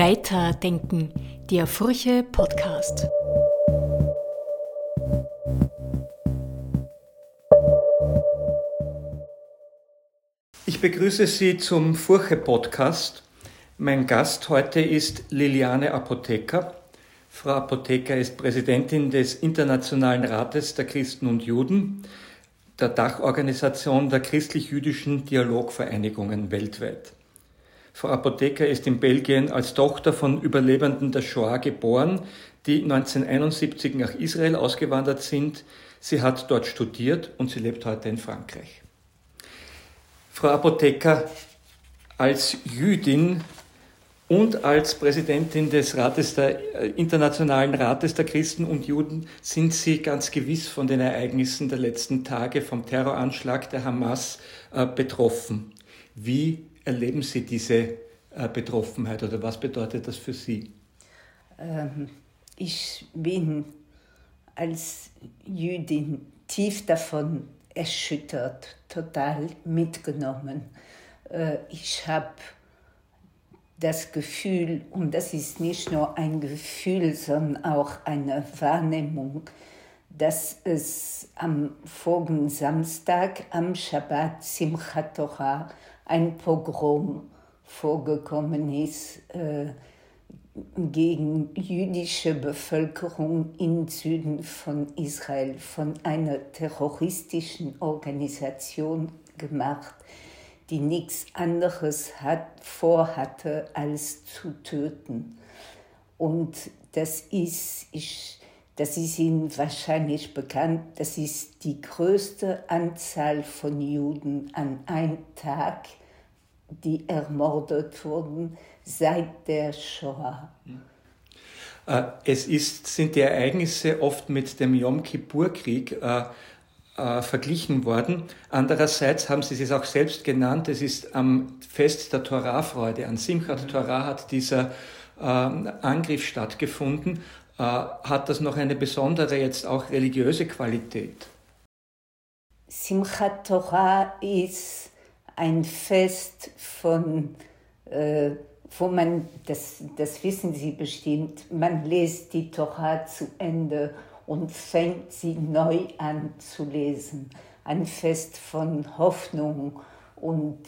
Weiterdenken, der Furche Podcast. Ich begrüße Sie zum Furche Podcast. Mein Gast heute ist Liliane Apotheker. Frau Apotheker ist Präsidentin des Internationalen Rates der Christen und Juden, der Dachorganisation der christlich-jüdischen Dialogvereinigungen weltweit. Frau Apotheker ist in Belgien als Tochter von Überlebenden der Shoah geboren, die 1971 nach Israel ausgewandert sind. Sie hat dort studiert und sie lebt heute in Frankreich. Frau Apotheker, als Jüdin und als Präsidentin des Rates der äh, Internationalen Rates der Christen und Juden sind Sie ganz gewiss von den Ereignissen der letzten Tage vom Terroranschlag der Hamas äh, betroffen. Wie erleben Sie diese äh, Betroffenheit oder was bedeutet das für Sie? Ähm, ich bin als Jüdin tief davon erschüttert, total mitgenommen. Äh, ich habe das Gefühl, und das ist nicht nur ein Gefühl, sondern auch eine Wahrnehmung, dass es am vorigen Samstag, am Shabbat Simchat Torah, ein Pogrom vorgekommen ist äh, gegen jüdische Bevölkerung im Süden von Israel von einer terroristischen Organisation gemacht, die nichts anderes hat, vorhatte, als zu töten. Und das ist, ich, das ist Ihnen wahrscheinlich bekannt, das ist die größte Anzahl von Juden an einem Tag die ermordet wurden seit der Shoah. Äh, es ist, sind die Ereignisse oft mit dem Yom Kippur-Krieg äh, äh, verglichen worden. Andererseits haben Sie es auch selbst genannt, es ist am Fest der Torahfreude, an Simchat Torah hat dieser äh, Angriff stattgefunden. Äh, hat das noch eine besondere, jetzt auch religiöse Qualität? Simchat Torah ist ein Fest von, äh, wo man, das, das wissen Sie bestimmt, man liest die Torah zu Ende und fängt sie neu an zu lesen. Ein Fest von Hoffnung und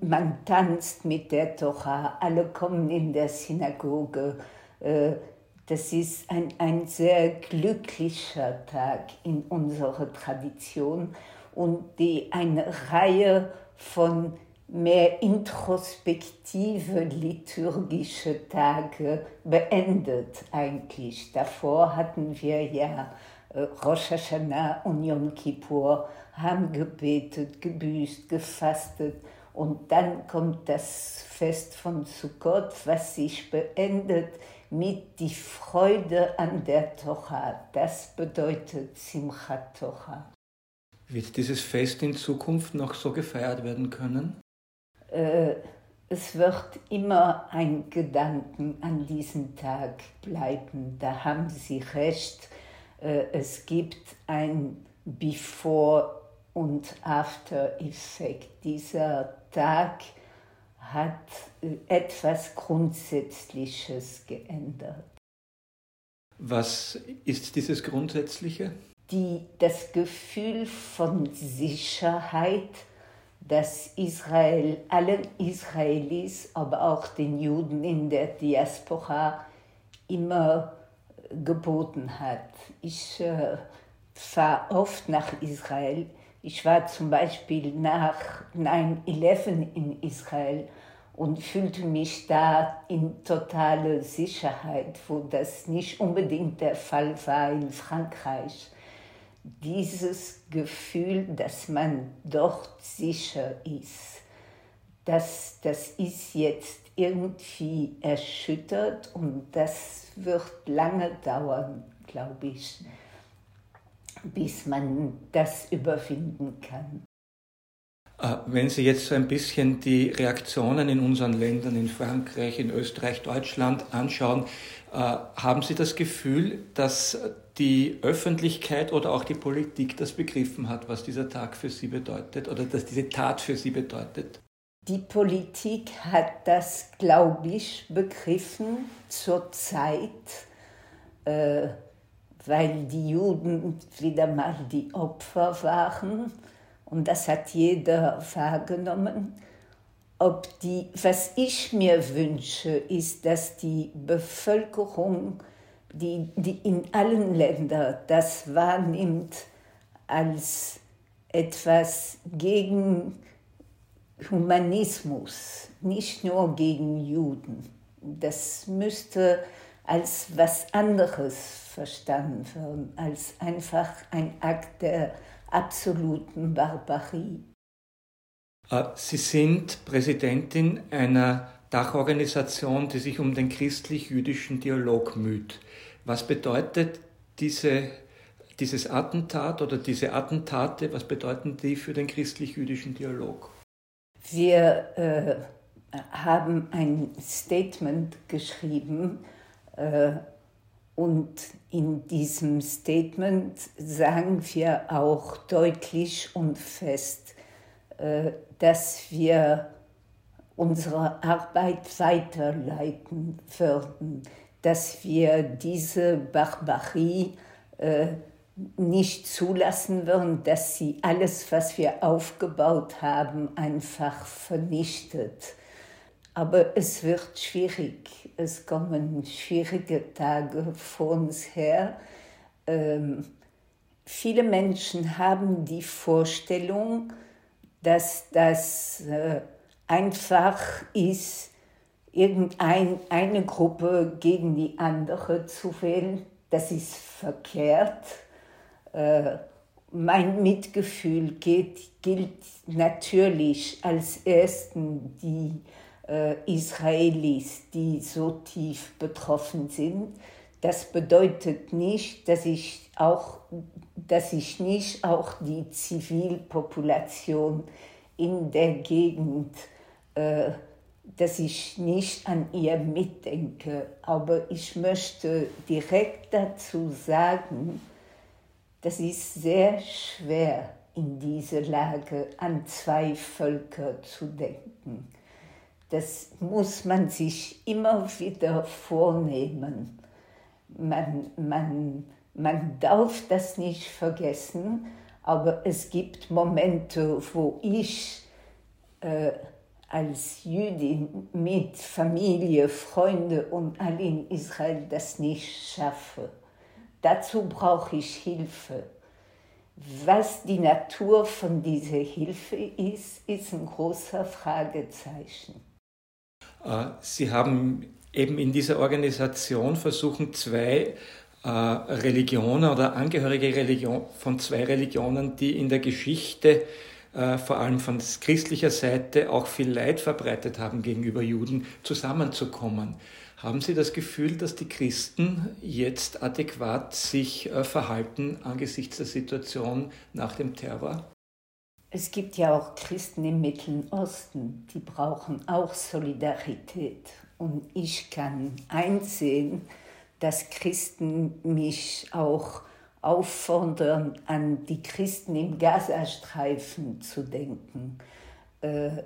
man tanzt mit der Torah, alle kommen in der Synagoge. Äh, das ist ein, ein sehr glücklicher Tag in unserer Tradition und die eine Reihe von mehr introspektive liturgische Tage beendet eigentlich. Davor hatten wir ja äh, Rosh Hashanah und Yom Kippur, haben gebetet, gebüßt, gefastet und dann kommt das Fest von Sukkot, was sich beendet mit die Freude an der Torah. Das bedeutet Simchat Torah. Wird dieses Fest in Zukunft noch so gefeiert werden können? Äh, es wird immer ein Gedanken an diesen Tag bleiben. Da haben Sie recht. Äh, es gibt ein Before- und After-Effekt. Dieser Tag hat äh, etwas Grundsätzliches geändert. Was ist dieses Grundsätzliche? Die, das Gefühl von Sicherheit, das Israel, allen Israelis, aber auch den Juden in der Diaspora immer geboten hat. Ich äh, fahre oft nach Israel. Ich war zum Beispiel nach 9-11 in Israel und fühlte mich da in totale Sicherheit, wo das nicht unbedingt der Fall war in Frankreich dieses Gefühl, dass man dort sicher ist, das, das ist jetzt irgendwie erschüttert und das wird lange dauern, glaube ich, bis man das überwinden kann. Äh, wenn Sie jetzt so ein bisschen die Reaktionen in unseren Ländern, in Frankreich, in Österreich, Deutschland anschauen, äh, haben Sie das Gefühl, dass die Öffentlichkeit oder auch die Politik das begriffen hat, was dieser Tag für Sie bedeutet oder dass diese Tat für Sie bedeutet? Die Politik hat das, glaube ich, begriffen zur Zeit, äh, weil die Juden wieder mal die Opfer waren. Und das hat jeder wahrgenommen. Ob die, was ich mir wünsche, ist, dass die Bevölkerung, die, die in allen Ländern das wahrnimmt als etwas gegen Humanismus, nicht nur gegen Juden. Das müsste als was anderes verstanden werden, als einfach ein Akt der absoluten Barbarie. Äh, Sie sind Präsidentin einer Dachorganisation, die sich um den christlich-jüdischen Dialog müht. Was bedeutet diese, dieses Attentat oder diese Attentate, was bedeuten die für den christlich-jüdischen Dialog? Wir äh, haben ein Statement geschrieben äh, und in diesem Statement sagen wir auch deutlich und fest, äh, dass wir unsere Arbeit weiterleiten würden, dass wir diese Barbarie äh, nicht zulassen würden, dass sie alles, was wir aufgebaut haben, einfach vernichtet. Aber es wird schwierig. Es kommen schwierige Tage vor uns her. Ähm, viele Menschen haben die Vorstellung, dass das äh, einfach ist, irgendeine Gruppe gegen die andere zu wählen. Das ist verkehrt. Äh, mein Mitgefühl geht, gilt natürlich als ersten die äh, Israelis, die so tief betroffen sind. Das bedeutet nicht, dass ich, auch, dass ich nicht auch die Zivilpopulation in der Gegend, äh, dass ich nicht an ihr mitdenke. Aber ich möchte direkt dazu sagen, das ist sehr schwer in dieser Lage an zwei Völker zu denken. Das muss man sich immer wieder vornehmen. Man, man, man darf das nicht vergessen, aber es gibt Momente, wo ich äh, als Jüdin mit Familie, Freunde und alle in Israel das nicht schaffe. Dazu brauche ich Hilfe. Was die Natur von dieser Hilfe ist, ist ein großer Fragezeichen. Äh, Sie haben eben in dieser Organisation versuchen, zwei äh, Religionen oder Angehörige von zwei Religionen, die in der Geschichte äh, vor allem von christlicher Seite auch viel Leid verbreitet haben gegenüber Juden, zusammenzukommen. Haben Sie das Gefühl, dass die Christen jetzt adäquat sich verhalten angesichts der Situation nach dem Terror? Es gibt ja auch Christen im Mittleren Osten, die brauchen auch Solidarität. Und ich kann einsehen, dass Christen mich auch auffordern, an die Christen im Gazastreifen zu denken. Äh,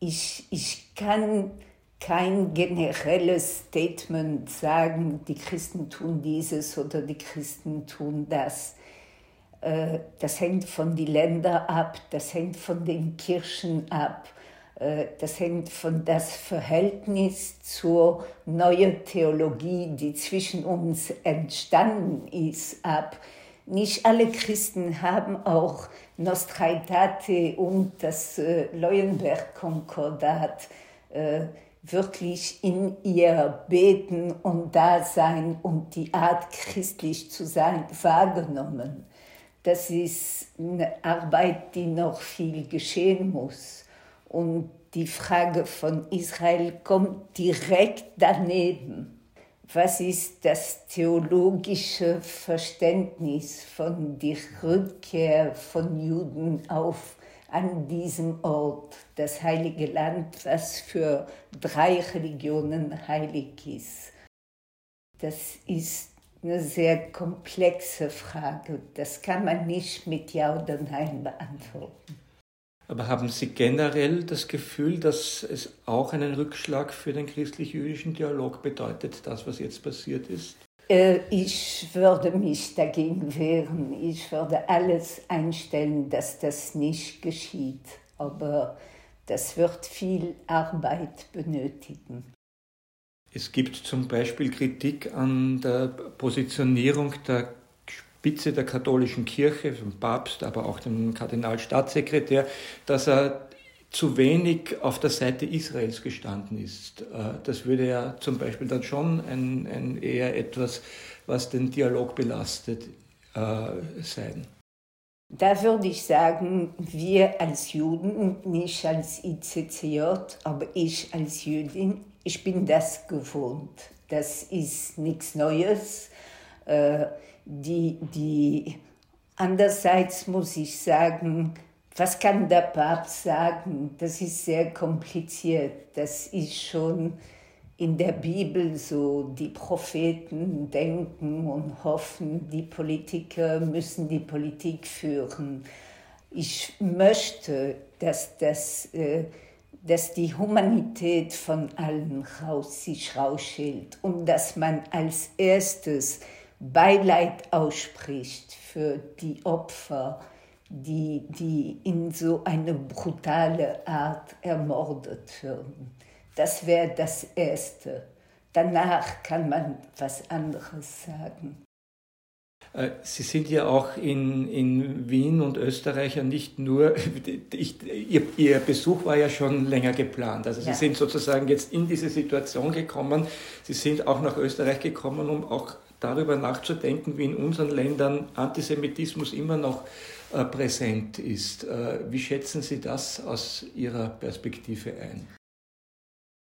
ich, ich kann kein generelles Statement sagen, die Christen tun dieses oder die Christen tun das. Äh, das hängt von den Ländern ab, das hängt von den Kirchen ab, das hängt von das Verhältnis zur neuen Theologie, die zwischen uns entstanden ist, ab. Nicht alle Christen haben auch Nostraitate und das äh, Leuenberg-Konkordat wirklich in ihr Beten und Dasein und die Art christlich zu sein wahrgenommen. Das ist eine Arbeit, die noch viel geschehen muss. Und die Frage von Israel kommt direkt daneben. Was ist das theologische Verständnis von der Rückkehr von Juden auf an diesem Ort, das heilige Land, was für drei Religionen heilig ist? Das ist eine sehr komplexe Frage. Das kann man nicht mit Ja oder Nein beantworten. Aber haben Sie generell das Gefühl, dass es auch einen Rückschlag für den christlich-jüdischen Dialog bedeutet, das, was jetzt passiert ist? Äh, ich würde mich dagegen wehren. Ich würde alles einstellen, dass das nicht geschieht. Aber das wird viel Arbeit benötigen. Es gibt zum Beispiel Kritik an der Positionierung der Spitze der katholischen Kirche, dem Papst, aber auch dem Kardinalstaatssekretär, dass er zu wenig auf der Seite Israels gestanden ist. Äh, das würde ja zum Beispiel dann schon ein, ein eher etwas, was den Dialog belastet, äh, sein. Da würde ich sagen, wir als Juden, nicht als ICCJ, aber ich als Jüdin, ich bin das gewohnt. Das ist nichts Neues. Die, die, andererseits muss ich sagen, was kann der Papst sagen? Das ist sehr kompliziert. Das ist schon in der Bibel so. Die Propheten denken und hoffen, die Politiker müssen die Politik führen. Ich möchte, dass, das, äh, dass die Humanität von allen raus, sich rausschält und dass man als erstes Beileid ausspricht für die Opfer, die, die in so eine brutale Art ermordet werden. Das wäre das Erste. Danach kann man was anderes sagen. Äh, Sie sind ja auch in, in Wien und Österreich ja nicht nur, ich, ihr, ihr, Besuch war ja schon länger geplant. Also Sie ja. sind sozusagen jetzt in diese Situation gekommen. Sie sind auch nach Österreich gekommen, um auch darüber nachzudenken, wie in unseren Ländern Antisemitismus immer noch äh, präsent ist. Äh, wie schätzen Sie das aus Ihrer Perspektive ein?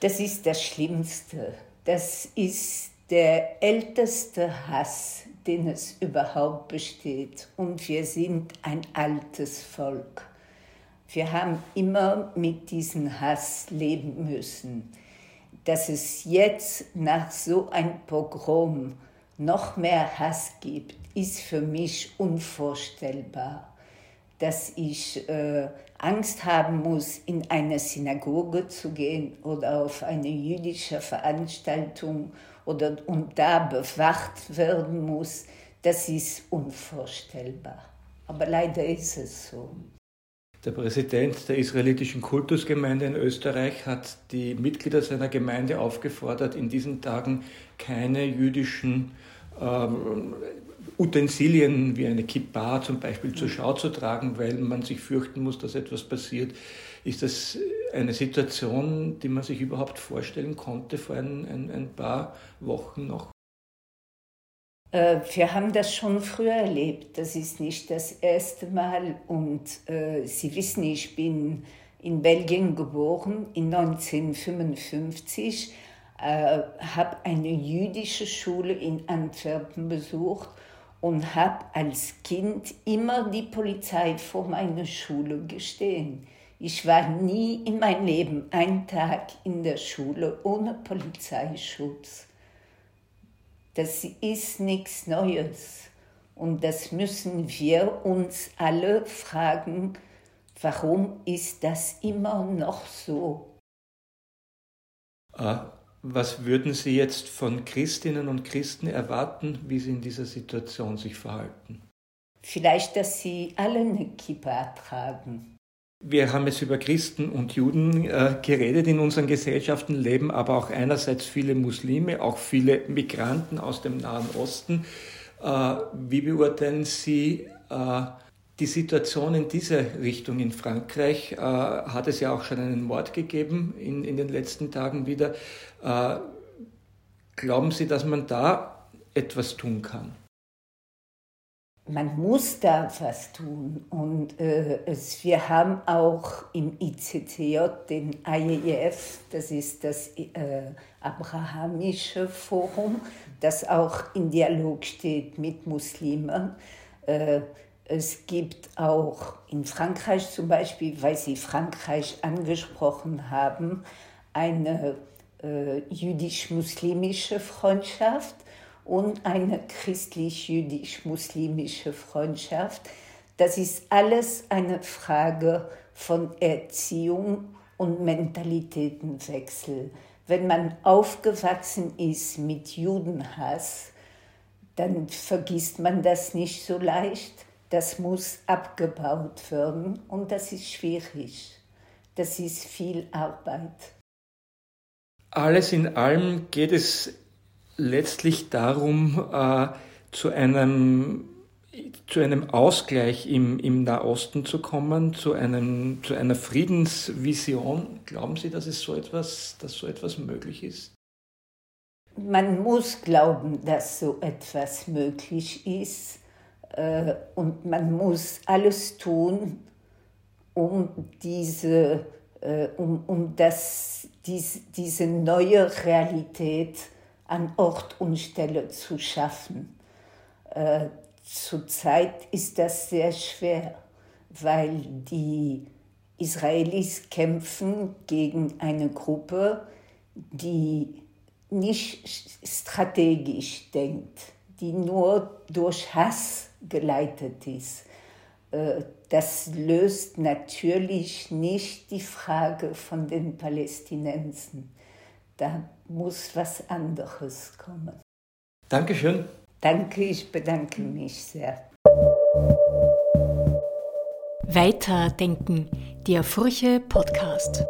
Das ist das Schlimmste. Das ist der älteste Hass, den es überhaupt besteht. Und wir sind ein altes Volk. Wir haben immer mit diesem Hass leben müssen. Dass es jetzt nach so einem Pogrom noch mehr Hass gibt, ist für mich unvorstellbar. Dass ich äh, Angst haben muss, in eine Synagoge zu gehen oder auf eine jüdische Veranstaltung oder und da bewacht werden muss, das ist unvorstellbar. Aber leider ist es so. Der Präsident der israelitischen Kultusgemeinde in Österreich hat die Mitglieder seiner Gemeinde aufgefordert, in diesen Tagen keine jüdischen ähm, Utensilien wie eine Kippa zum Beispiel zur Schau zu tragen, weil man sich fürchten muss, dass etwas passiert. Ist das eine Situation, die man sich überhaupt vorstellen konnte vor ein, ein, ein paar Wochen noch? Äh, wir haben das schon früher erlebt. Das ist nicht das erste Mal. Und äh, Sie wissen, ich bin in Belgien geboren, in 1955, äh, habe eine jüdische Schule in Antwerpen besucht und habe als Kind immer die Polizei vor meiner Schule gestehen. Ich war nie in meinem Leben einen Tag in der Schule ohne Polizeischutz. Das ist nichts Neues. Und das müssen wir uns alle fragen, warum ist das immer noch so? Ah, was würden Sie jetzt von Christinnen und Christen erwarten, wie sie in dieser Situation sich verhalten? Vielleicht, dass sie alle eine Kippa tragen. Wir haben jetzt über Christen und Juden äh, geredet in unseren Gesellschaften, leben aber auch einerseits viele Muslime, auch viele Migranten aus dem Nahen Osten. Äh, wie beurteilen Sie äh, die Situation in diese Richtung in Frankreich? Äh, hat es ja auch schon einen Mord gegeben in, in den letzten Tagen wieder. Äh, glauben Sie, dass man da etwas tun kann? Man muss da was tun. Und äh, es, wir haben auch im ICCJ den IEF, das ist das äh, Abrahamische Forum, das auch in Dialog steht mit Muslimen. Äh, es gibt auch in Frankreich zum Beispiel, weil Sie Frankreich angesprochen haben, eine äh, jüdisch-muslimische Freundschaft und eine christlich-jüdisch-muslimische Freundschaft. Das ist alles eine Frage von Erziehung und Mentalitätenwechsel. Wenn man aufgewachsen ist mit Judenhass, dann vergisst man das nicht so leicht. Das muss abgebaut werden und das ist schwierig. Das ist viel Arbeit. Alles in allem geht es letztlich darum, äh, zu einem zu einem Ausgleich im, im Nahosten zu kommen, zu, einem, zu einer Friedensvision. Glauben Sie, dass, es so etwas, dass so etwas möglich ist? Man muss glauben, dass so etwas möglich ist. Äh, und man muss alles tun, um diese, äh, um, um das, dies, diese neue Realität an Ort und Stelle zu schaffen. Äh, zurzeit ist das sehr schwer, weil die Israelis kämpfen gegen eine Gruppe, die nicht strategisch denkt, die nur durch Hass geleitet ist. Äh, das löst natürlich nicht die Frage von den Palästinensern. Da muss was anderes kommen. Dankeschön. Danke, ich bedanke mich sehr. Weiterdenken, der Furche Podcast.